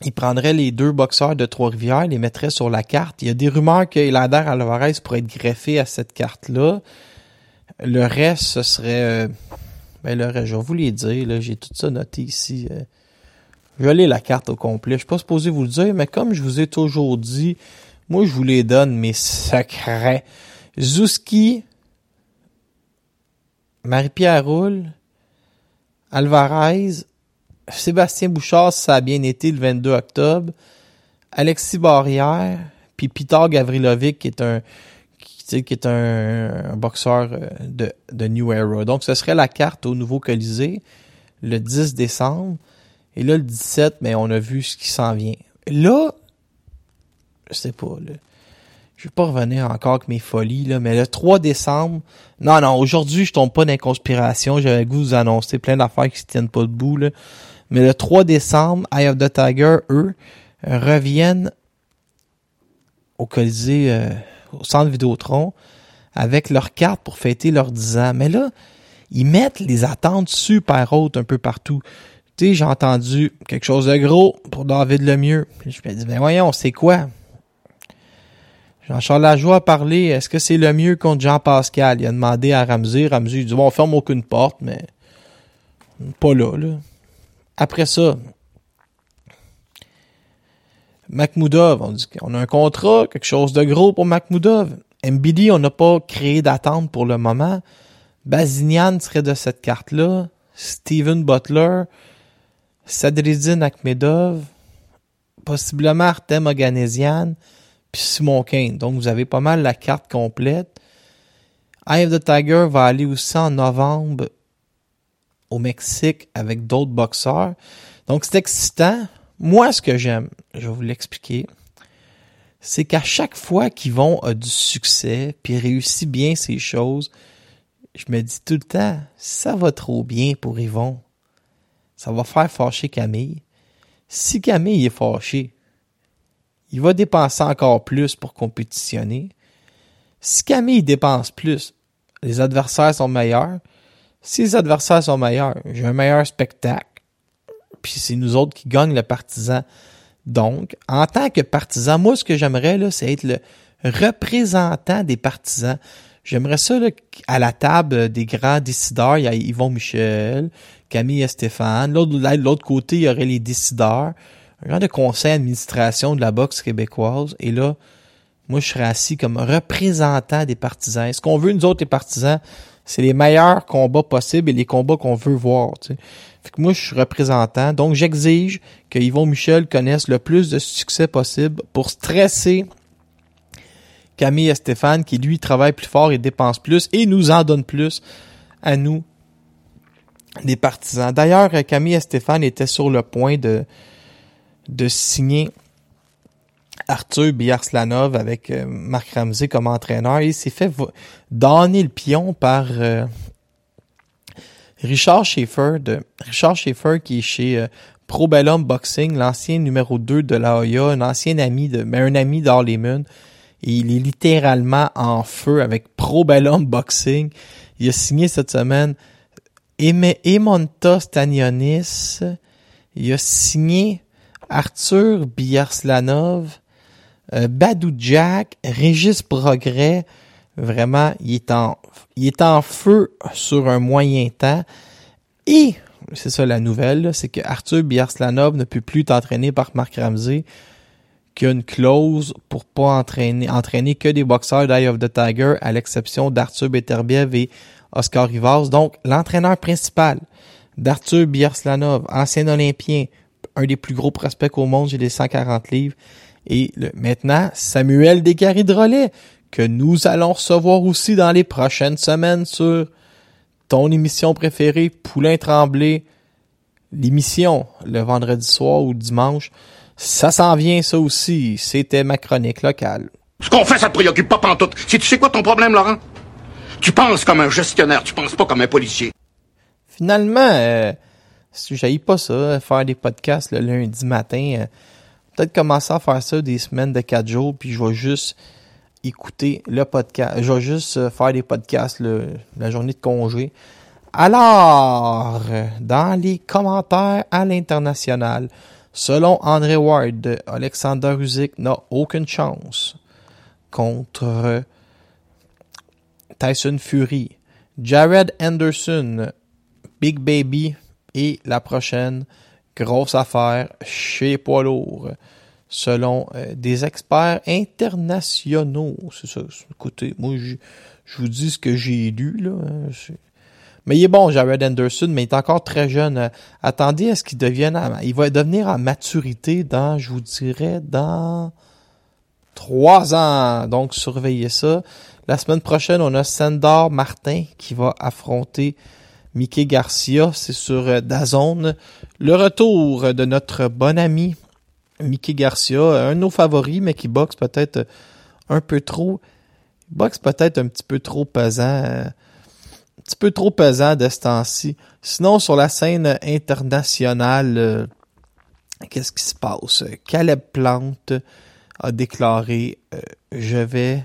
Speaker 1: il prendrait les deux boxeurs de Trois-Rivières, les mettrait sur la carte. Il y a des rumeurs que Elander Alvarez pourrait être greffé à cette carte-là. Le reste, ce serait... euh, ben le reste, je vais vous les dire, j'ai tout ça noté ici. euh. je la carte au complet. Je suis pas supposé vous le dire, mais comme je vous ai toujours dit, moi, je vous les donne, mes secrets. Zouski, Marie-Pierre Roule, Alvarez, Sébastien Bouchard, ça a bien été le 22 octobre, Alexis Barrière, puis Peter Gavrilovic, qui est un qui, qui est un, boxeur euh, de, de New Era. Donc, ce serait la carte au nouveau Colisée le 10 décembre. Et là, le 17, mais on a vu ce qui s'en vient. Là, je sais pas, là. Je vais pas revenir encore avec mes folies, là, mais le 3 décembre, non, non, aujourd'hui, je tombe pas dans les conspirations. J'avais goût de vous annoncer plein d'affaires qui se tiennent pas debout, là. Mais le 3 décembre, Eye of the Tiger, eux, reviennent au Colisée, euh, au centre Vidéotron, avec leur carte pour fêter leurs 10 ans. Mais là, ils mettent les attentes super hautes un peu partout. Tu sais, j'ai entendu quelque chose de gros pour David Lemieux. Puis Je me dis, ben voyons, c'est quoi? Jean-Charles Lajoie a parlé, est-ce que c'est le mieux contre Jean-Pascal? Il a demandé à Ramsey. Ramsey, il dit, bon, on ferme aucune porte, mais pas là. Après ça, Makhmoudov, on qu'on a un contrat, quelque chose de gros pour Makhmoudov. MBD, on n'a pas créé d'attente pour le moment. Bazinian serait de cette carte-là. Steven Butler, Sadridine Akhmedov, possiblement Artem Oganesian, puis Simon Kane. Donc, vous avez pas mal la carte complète. Eye of the Tiger va aller aussi en novembre au Mexique avec d'autres boxeurs. Donc, c'est excitant. Moi, ce que j'aime, je vais vous l'expliquer, c'est qu'à chaque fois qu'Yvon a du succès, puis réussit bien ses choses, je me dis tout le temps, ça va trop bien pour Yvon. Ça va faire fâcher Camille. Si Camille est fâché, il va dépenser encore plus pour compétitionner. Si Camille dépense plus, les adversaires sont meilleurs. Si les adversaires sont meilleurs, j'ai un meilleur spectacle. Puis c'est nous autres qui gagnent le partisan. Donc, en tant que partisan, moi, ce que j'aimerais, là, c'est être le représentant des partisans. J'aimerais ça, là, à la table des grands décideurs, il y a Yvon Michel, Camille et Stéphane. L'autre, l'autre côté, il y aurait les décideurs. Un genre de conseil d'administration de la boxe québécoise. Et là, moi, je serais assis comme représentant des partisans. Ce qu'on veut, nous autres, les partisans, c'est les meilleurs combats possibles et les combats qu'on veut voir. tu. Fait que moi, je suis représentant. Donc, j'exige que Yvon Michel connaisse le plus de succès possible pour stresser Camille et Stéphane, qui lui travaille plus fort et dépense plus et nous en donne plus à nous, des partisans. D'ailleurs, Camille et Stéphane étaient sur le point de, de signer Arthur Biarslanov avec euh, Marc Ramsey comme entraîneur il s'est fait donner le pion par euh, Richard Schaefer de Richard qui est chez euh, Pro Bellum Boxing, l'ancien numéro 2 de la un ancien ami de mais un ami d'Harleymon et il est littéralement en feu avec Pro Bellum Boxing. Il a signé cette semaine Emonta Stanionis. Il a signé Arthur Biarslanov, euh, Badou Jack, Régis Progrès. Vraiment, il est en, feu sur un moyen temps. Et, c'est ça la nouvelle, c'est que Arthur Biarslanov ne peut plus être entraîné par Marc Ramsey, qui a une clause pour pas entraîner, entraîner que des boxeurs d'Eye of the Tiger, à l'exception d'Arthur Beterbiev et Oscar Rivas. Donc, l'entraîneur principal d'Arthur Biarslanov, ancien olympien, un des plus gros prospects au monde, j'ai les 140 livres. Et le- maintenant, Samuel Descaries-Drolet, que nous allons recevoir aussi dans les prochaines semaines sur ton émission préférée, Poulain Tremblay, l'émission, le vendredi soir ou dimanche. Ça s'en vient, ça aussi. C'était ma chronique locale.
Speaker 5: Ce qu'on fait, ça te préoccupe pas pantoute. Si tu sais quoi ton problème, Laurent? Tu penses comme un gestionnaire, tu penses pas comme un policier.
Speaker 1: Finalement, euh, si j'aille pas ça, faire des podcasts le lundi matin, euh, peut-être commencer à faire ça des semaines de quatre jours, puis je vais juste écouter le podcast. Je vais juste euh, faire des podcasts le, la journée de congé. Alors, dans les commentaires à l'international, selon André Ward, Alexander Usyk n'a aucune chance contre Tyson Fury. Jared Anderson, Big Baby et la prochaine grosse affaire chez poids lourds selon euh, des experts internationaux. C'est ça. Écoutez, moi, je, vous dis ce que j'ai lu. Là. hein, Mais il est bon, Jared Anderson, mais il est encore très jeune. Attendez à ce qu'il devienne... à- Il va devenir en maturité dans, je vous dirais, dans trois ans. Donc, surveillez ça. La semaine prochaine, on a Sandor Martin qui va affronter Mickey Garcia. C'est sur DAZN. Le retour de notre bon ami Mickey Garcia, un de nos favoris, mais qui boxe peut-être un peu trop. Boxe peut-être un petit peu trop pesant. Un petit peu trop pesant de ce temps-ci. Sinon, sur la scène internationale, euh, qu'est-ce qui se passe? Caleb Plante a déclaré euh, Je vais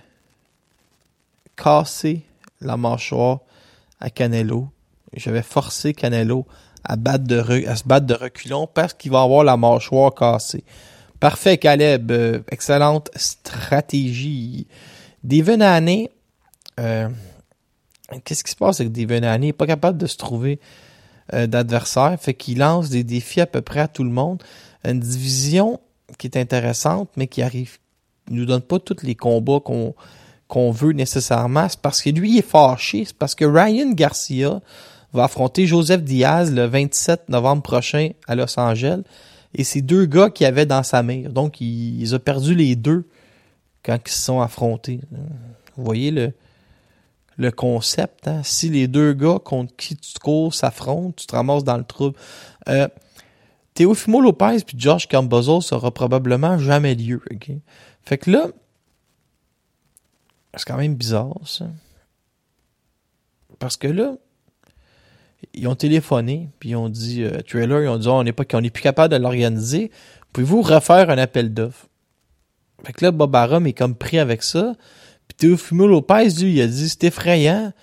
Speaker 1: casser la mâchoire à Canelo. Je vais forcer Canelo à, se battre de reculons parce qu'il va avoir la mâchoire cassée. Parfait, Caleb. Euh, excellente stratégie. Devin Haney, euh, qu'est-ce qui se passe avec Devin Haney? Il est pas capable de se trouver euh, d'adversaire. Fait qu'il lance des défis à peu près à tout le monde. Une division qui est intéressante, mais qui arrive, nous donne pas tous les combats qu'on qu'on veut nécessairement. C'est parce que lui il est fâché. C'est parce que Ryan Garcia va affronter Joseph Diaz le 27 novembre prochain à Los Angeles. Et c'est deux gars qui avaient dans sa mire. Donc, il, a perdu les deux quand ils se sont affrontés. Vous voyez le, le concept. Hein? Si les deux gars contre qui tu cours s'affrontent, tu te ramasses dans le trouble. Euh, Teofimo Lopez puis Josh Cambozo, ça aura probablement jamais lieu. Fait que là, c'est quand même bizarre, ça. Parce que là, ils ont téléphoné, puis ils ont dit, euh, trailer, ils ont dit, Ah, on n'est pas, plus capable de l'organiser. Pouvez-vous refaire un appel d'offres? Fait que là, Bob Arum est comme pris avec ça. Puis Teofimo Lopez, lui, il a dit, c'est effrayant.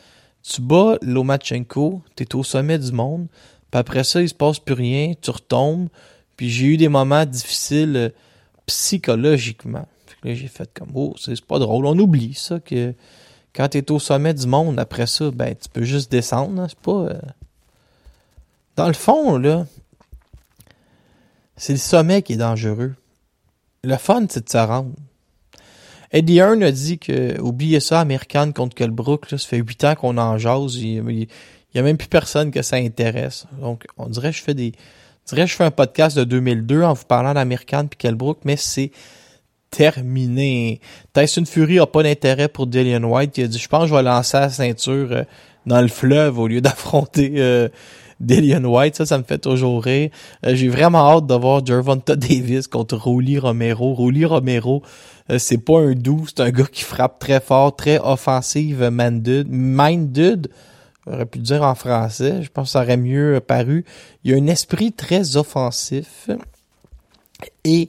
Speaker 1: Tu bats Lomachenko, t'es au sommet du monde. Puis après ça, il se passe plus rien, tu retombes. Puis j'ai eu des moments difficiles euh, psychologiquement. Fait que là, j'ai fait comme, oh, c'est pas drôle. On oublie ça, que quand t'es au sommet du monde, après ça, ben, tu peux juste descendre. hein. C'est pas... euh, Dans le fond, là, c'est le sommet qui est dangereux. Le fun, c'est de se rendre. Eddie Hearn a dit que, oubliez ça, American contre Colbrook, là, ça fait huit ans qu'on en jase. Il, il, il y a même plus personne que ça intéresse. Donc, on dirait que je fais des, on dirait que je fais un podcast de 2002 en vous parlant d'American puis Kelbrook, mais c'est terminé. Tyson Fury a pas d'intérêt pour Dillian White. Il a dit, je pense que je vais lancer la ceinture euh, dans le fleuve au lieu d'affronter euh, Dillian White. Ça, ça me fait toujours rire. Euh, J'ai vraiment hâte de voir Gervonta <laughs> Davis contre Rolly Romero. Rolly Romero, euh, c'est pas un doux, c'est un gars qui frappe très fort, très offensive, minded. minded J'aurais pu dire en français. Je pense que ça aurait mieux paru. Il a un esprit très offensif. Et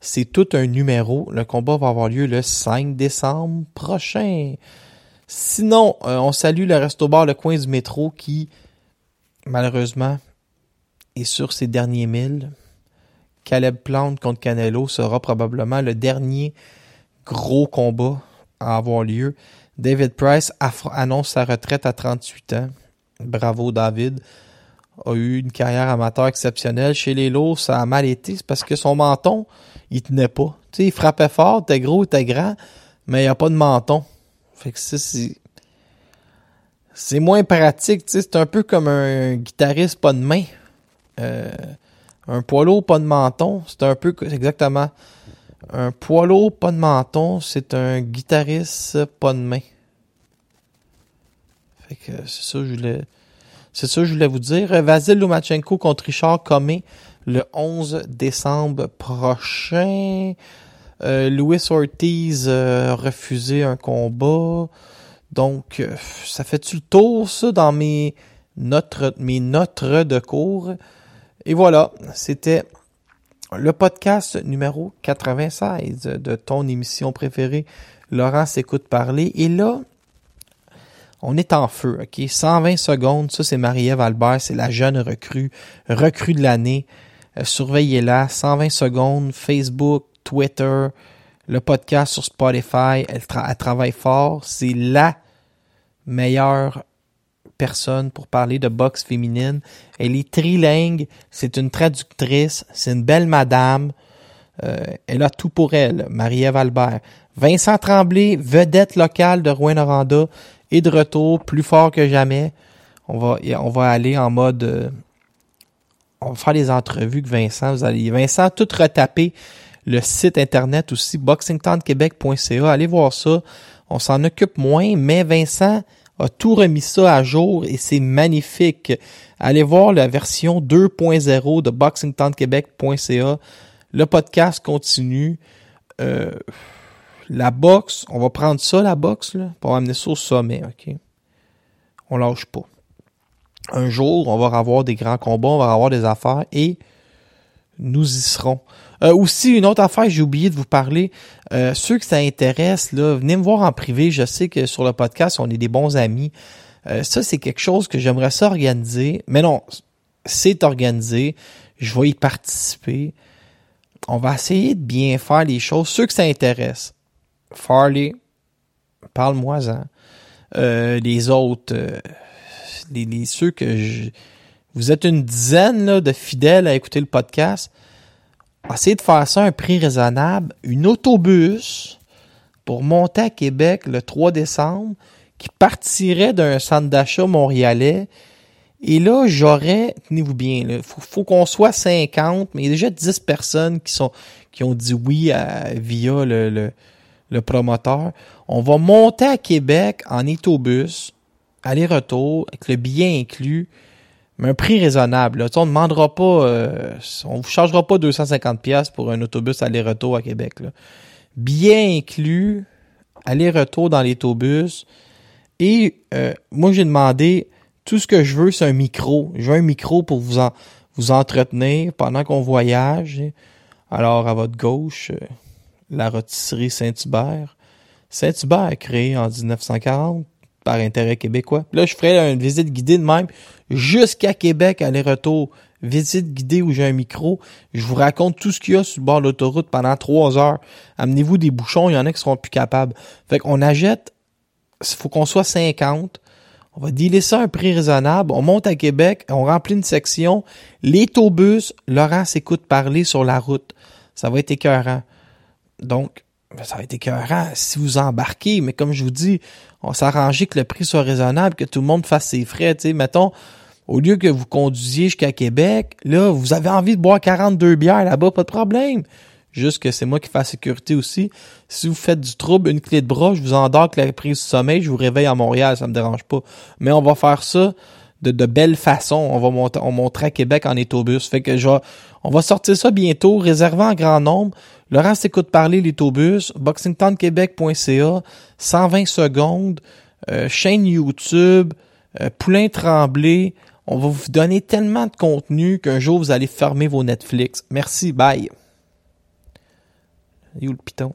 Speaker 1: c'est tout un numéro. Le combat va avoir lieu le 5 décembre prochain. Sinon, euh, on salue le Resto Bar Le Coin du Métro qui, malheureusement, est sur ses derniers milles. Caleb Plante contre Canelo sera probablement le dernier gros combat à avoir lieu. David Price annonce sa retraite à 38 ans. Bravo David. A eu une carrière amateur exceptionnelle. Chez les lourds, ça a mal été. Parce que son menton, il tenait pas. Tu sais, il frappait fort, t'es gros, t'es grand, mais il n'y a pas de menton. Fait que ça, c'est... C'est moins pratique. C'est un peu comme un guitariste pas de main. Euh, un poids lourd, pas de menton. C'est un peu... exactement... Un poids lourd, pas de menton, c'est un guitariste, pas de main. Fait que c'est ça que je voulais... C'est ça que je voulais vous dire. Vasil Lomachenko contre Richard Comé le 11 décembre prochain. Euh, Louis Ortiz euh, refusé un combat. Donc, euh, ça fait-tu le tour, ça, dans mes notes, mes notes de cours? Et voilà, c'était le podcast numéro 96 de ton émission préférée, Laurent s'écoute parler. Et là, on est en feu, OK? 120 secondes, ça c'est Marie-Ève Albert, c'est la jeune recrue, recrue de l'année. Euh, surveillez-la, 120 secondes, Facebook, Twitter, le podcast sur Spotify, elle, tra- elle travaille fort. C'est la meilleure personne pour parler de boxe féminine. Elle est trilingue, c'est une traductrice, c'est une belle madame. Euh, elle a tout pour elle, Marie-Ève Albert. Vincent Tremblay, vedette locale de Rouen-Noranda, est de retour, plus fort que jamais. On va, on va aller en mode... euh, on va faire des entrevues avec Vincent. Vous allez, Vincent tout retapé le site internet aussi, boxingtownquebec.ca. Allez voir ça. On s'en occupe moins, mais Vincent a tout remis ça à jour et c'est magnifique. Allez voir la version 2.0 de boxingtownquebec.ca. Le podcast continue. Euh, la boxe, on va prendre ça, la boxe, pour amener ça au sommet, OK? On lâche pas. Un jour, on va avoir des grands combats, on va avoir des affaires et nous y serons. Euh, aussi, une autre affaire, j'ai oublié de vous parler. Euh, ceux que ça intéresse, là, venez me voir en privé. Je sais que sur le podcast, on est des bons amis. Euh, ça, c'est quelque chose que j'aimerais ça organiser. Mais non, c'est organisé. Je vais y participer. On va essayer de bien faire les choses. Ceux que ça intéresse. Farley, parle-moi-en. Euh, les autres, euh, les, les- ceux que je... Vous êtes une dizaine là, de fidèles à écouter le podcast. Essayez de faire ça à un prix raisonnable. Une autobus pour monter à Québec le 3 décembre qui partirait d'un centre d'achat montréalais. Et là, j'aurais, tenez-vous bien, il faut, qu'on soit 50, mais il y a déjà 10 personnes qui sont qui ont dit oui via le, le, le promoteur. On va monter à Québec en autobus, aller-retour, avec le billet inclus, mais un prix raisonnable. Là. On ne demandera pas, euh, on vous chargera pas 250 pièces pour un autobus aller-retour à Québec. Billet inclus, aller-retour dans l'autobus. Et euh, moi, j'ai demandé, tout ce que je veux, c'est un micro. Je veux un micro pour vous, en, vous entretenir pendant qu'on voyage. Alors, à votre gauche, euh, la rôtisserie Saint-Hubert. Saint-Hubert, créé en 1940 par intérêt québécois. Là, je ferai une visite guidée de même jusqu'à Québec, aller-retour. Visite guidée où j'ai un micro. Je vous raconte tout ce qu'il y a sur le bord de l'autoroute pendant trois heures. Amenez-vous des bouchons, il y en a qui seront plus capables. Fait qu'on achète, il faut qu'on soit 50. On va dealer ça un prix raisonnable. On monte à Québec, on remplit une section. L'autobus, Laurent s'écoute parler sur la route. Ça va être écœurant. Donc, ben, ça va être écœurant si vous embarquez, mais comme je vous dis, on s'arrange que le prix soit raisonnable, que tout le monde fasse ses frais. Tu sais, mettons, au lieu que vous conduisiez jusqu'à Québec, là, vous avez envie de boire 42 bières là-bas, pas de problème. Juste que c'est moi qui fais la sécurité aussi. Si vous faites du trouble, une clé de bras, je vous endors avec la prise du sommeil, je vous réveille à Montréal, ça me dérange pas. Mais on va faire ça de, de belle façon. On va monter, on montera à Québec en autobus. Fait que vais- on va sortir ça bientôt, réservé en grand nombre. Laurent s'écoute parler l'autobus, boxingtownquebec.ca, 120 secondes, euh, chaîne YouTube, euh, Poulain Tremblay. On va vous donner tellement de contenu qu'un jour vous allez fermer vos Netflix. Merci, bye. Où le piton?